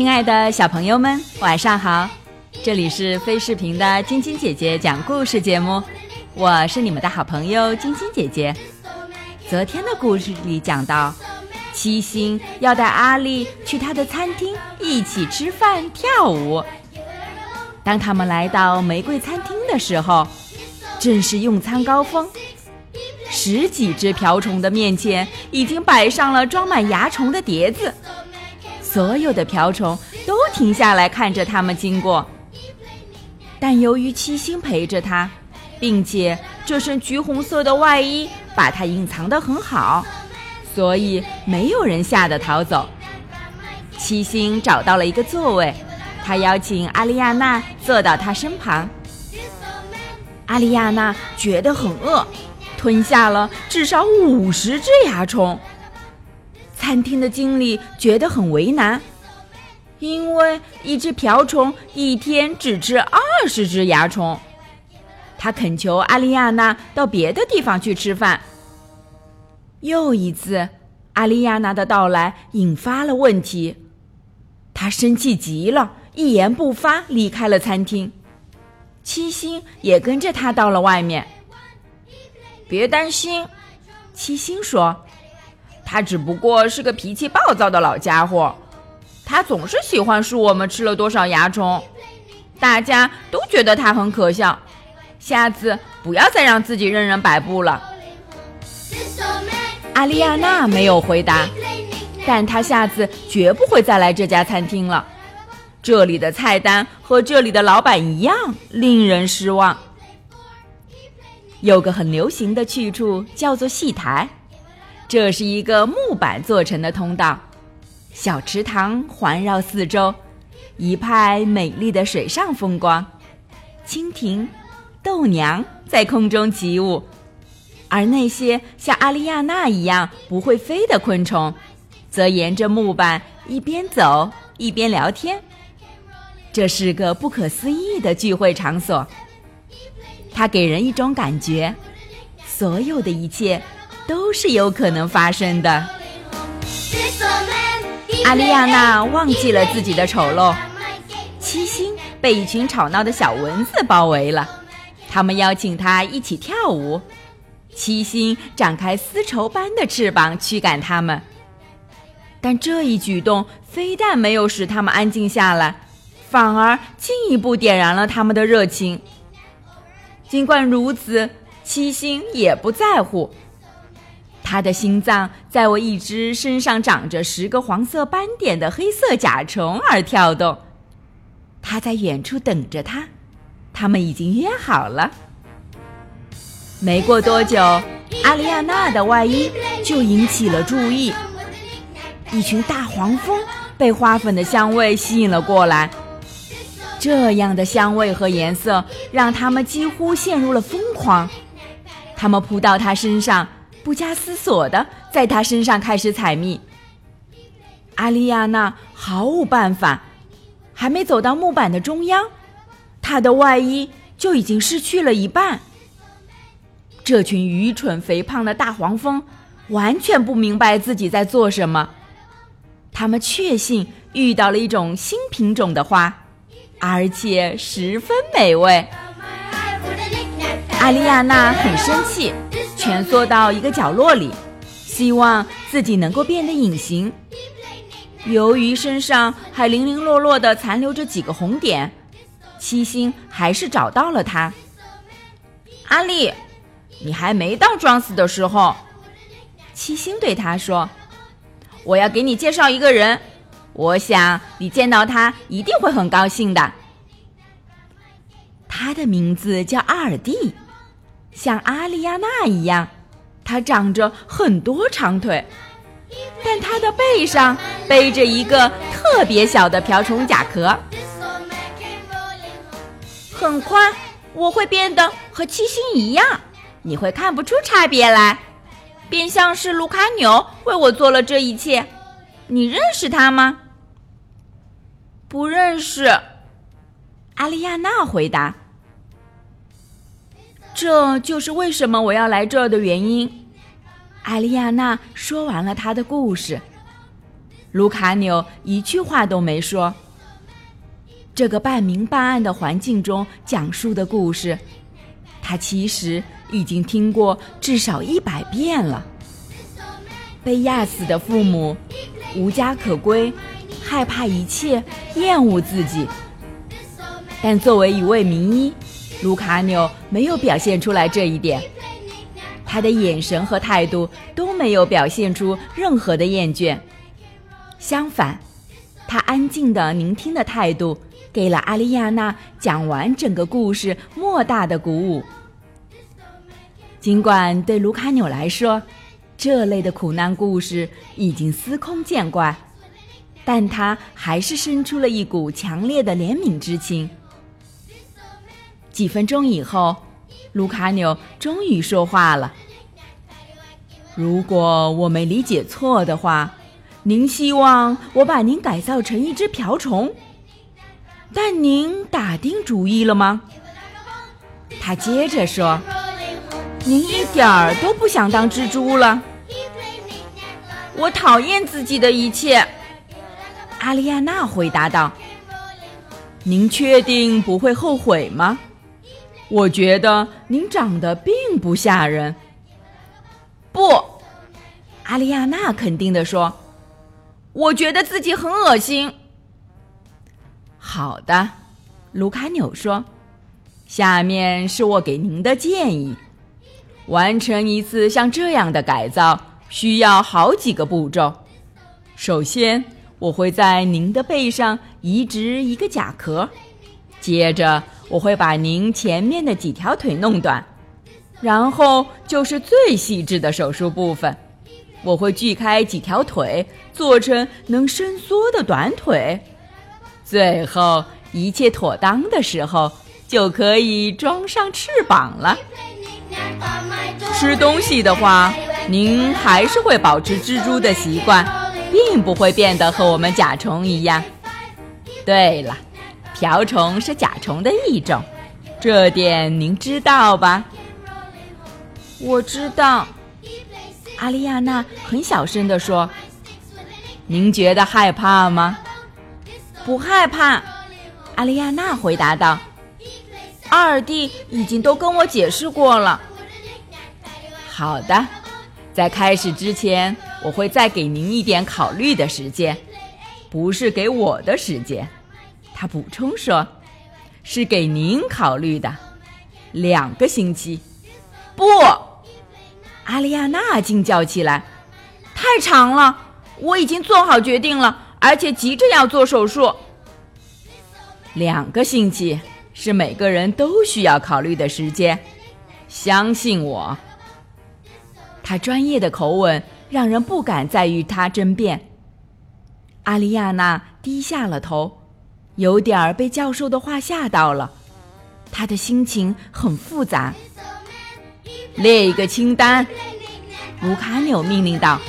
亲爱的小朋友们，晚上好！这里是飞视频的晶晶姐姐讲故事节目，我是你们的好朋友晶晶姐姐。昨天的故事里讲到，七星要带阿丽去他的餐厅一起吃饭跳舞。当他们来到玫瑰餐厅的时候，正是用餐高峰。十几只瓢虫的面前已经摆上了装满蚜虫的碟子，所有的瓢虫都停下来看着他们经过。但由于七星陪着他，并且这身橘红色的外衣把它隐藏得很好，所以没有人吓得逃走。七星找到了一个座位，他邀请阿丽亚娜坐到他身旁。阿丽亚娜觉得很饿。吞下了至少五十只蚜虫。餐厅的经理觉得很为难，因为一只瓢虫一天只吃二十只蚜虫。他恳求阿丽亚娜到别的地方去吃饭。又一次，阿丽亚娜的到来引发了问题，他生气极了，一言不发离开了餐厅。七星也跟着他到了外面。别担心，七星说：“他只不过是个脾气暴躁的老家伙，他总是喜欢数我们吃了多少蚜虫，大家都觉得他很可笑。下次不要再让自己任人摆布了。”阿丽亚娜没有回答，但她下次绝不会再来这家餐厅了。这里的菜单和这里的老板一样令人失望。有个很流行的去处叫做戏台，这是一个木板做成的通道，小池塘环绕四周，一派美丽的水上风光。蜻蜓、豆娘在空中起舞，而那些像阿丽亚娜一样不会飞的昆虫，则沿着木板一边走一边聊天。这是个不可思议的聚会场所。它给人一种感觉，所有的一切都是有可能发生的。阿丽亚娜忘记了自己的丑陋。七星被一群吵闹的小蚊子包围了，他们邀请他一起跳舞。七星展开丝绸般的翅膀驱赶他们，但这一举动非但没有使他们安静下来，反而进一步点燃了他们的热情。尽管如此，七星也不在乎。他的心脏在为一只身上长着十个黄色斑点的黑色甲虫而跳动。他在远处等着他，他们已经约好了。没过多久，阿丽亚娜的外衣就引起了注意。一群大黄蜂被花粉的香味吸引了过来。这样的香味和颜色让他们几乎陷入了疯狂，他们扑到他身上，不加思索的在他身上开始采蜜。阿丽亚娜毫无办法，还没走到木板的中央，她的外衣就已经失去了一半。这群愚蠢肥胖的大黄蜂完全不明白自己在做什么，他们确信遇到了一种新品种的花。而且十分美味。阿丽亚娜很生气，蜷缩到一个角落里，希望自己能够变得隐形。由于身上还零零落落的残留着几个红点，七星还是找到了他。阿丽，你还没到装死的时候。七星对他说：“我要给你介绍一个人。”我想你见到他一定会很高兴的。他的名字叫阿尔蒂，像阿丽亚娜一样，他长着很多长腿，但他的背上背着一个特别小的瓢虫甲壳。很快我会变得和七星一样，你会看不出差别来，便像是卢卡纽为我做了这一切。你认识他吗？不认识。阿丽亚娜回答：“这就是为什么我要来这儿的原因。”阿丽亚娜说完了她的故事。卢卡纽一句话都没说。这个半明半暗的环境中讲述的故事，他其实已经听过至少一百遍了。被压死的父母，无家可归，害怕一切，厌恶自己。但作为一位名医，卢卡纽没有表现出来这一点。他的眼神和态度都没有表现出任何的厌倦，相反，他安静的聆听的态度，给了阿丽亚娜讲完整个故事莫大的鼓舞。尽管对卢卡纽来说，这类的苦难故事已经司空见惯，但他还是生出了一股强烈的怜悯之情。几分钟以后，卢卡纽终于说话了。如果我没理解错的话，您希望我把您改造成一只瓢虫，但您打定主意了吗？他接着说：“您一点儿都不想当蜘蛛了。”我讨厌自己的一切，阿丽亚娜回答道。“您确定不会后悔吗？”我觉得您长得并不吓人。不，阿丽亚娜肯定地说：“我觉得自己很恶心。”好的，卢卡纽说：“下面是我给您的建议。完成一次像这样的改造。”需要好几个步骤。首先，我会在您的背上移植一个甲壳，接着我会把您前面的几条腿弄短，然后就是最细致的手术部分，我会锯开几条腿，做成能伸缩的短腿。最后一切妥当的时候，就可以装上翅膀了。吃东西的话。您还是会保持蜘蛛的习惯，并不会变得和我们甲虫一样。对了，瓢虫是甲虫的一种，这点您知道吧？我知道，阿丽亚娜很小声地说：“您觉得害怕吗？”“不害怕。”阿丽亚娜回答道。“二弟已经都跟我解释过了。”“好的。”在开始之前，我会再给您一点考虑的时间，不是给我的时间。他补充说：“是给您考虑的，两个星期。”不，阿丽亚娜惊叫起来：“太长了！我已经做好决定了，而且急着要做手术。两个星期是每个人都需要考虑的时间，相信我。”他专业的口吻让人不敢再与他争辩。阿丽亚娜低下了头，有点儿被教授的话吓到了。他的心情很复杂。列一个清单，卢卡纽命令道。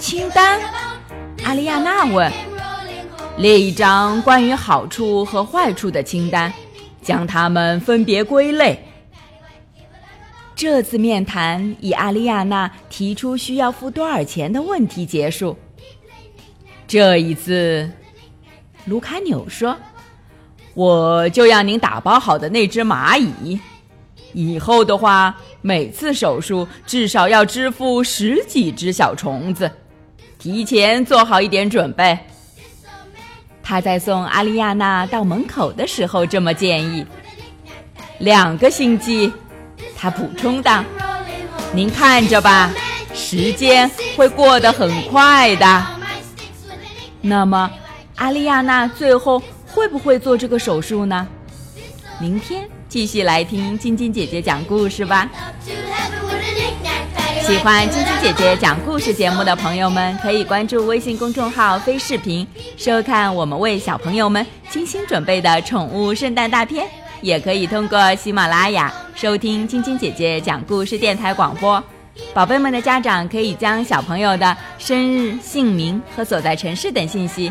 清单？阿丽亚娜问。列一张关于好处和坏处的清单，将它们分别归类。这次面谈以阿丽亚娜提出需要付多少钱的问题结束。这一次，卢卡纽说：“我就要您打包好的那只蚂蚁。以后的话，每次手术至少要支付十几只小虫子，提前做好一点准备。”他在送阿丽亚娜到门口的时候这么建议。两个星期。他补充道：“您看着吧，时间会过得很快的。那么，阿丽亚娜最后会不会做这个手术呢？明天继续来听晶晶姐姐讲故事吧。喜欢晶晶姐姐讲故事节目的朋友们，可以关注微信公众号‘飞视频’，收看我们为小朋友们精心准备的宠物圣诞大片。”也可以通过喜马拉雅收听晶晶姐姐讲故事电台广播。宝贝们的家长可以将小朋友的生日、姓名和所在城市等信息，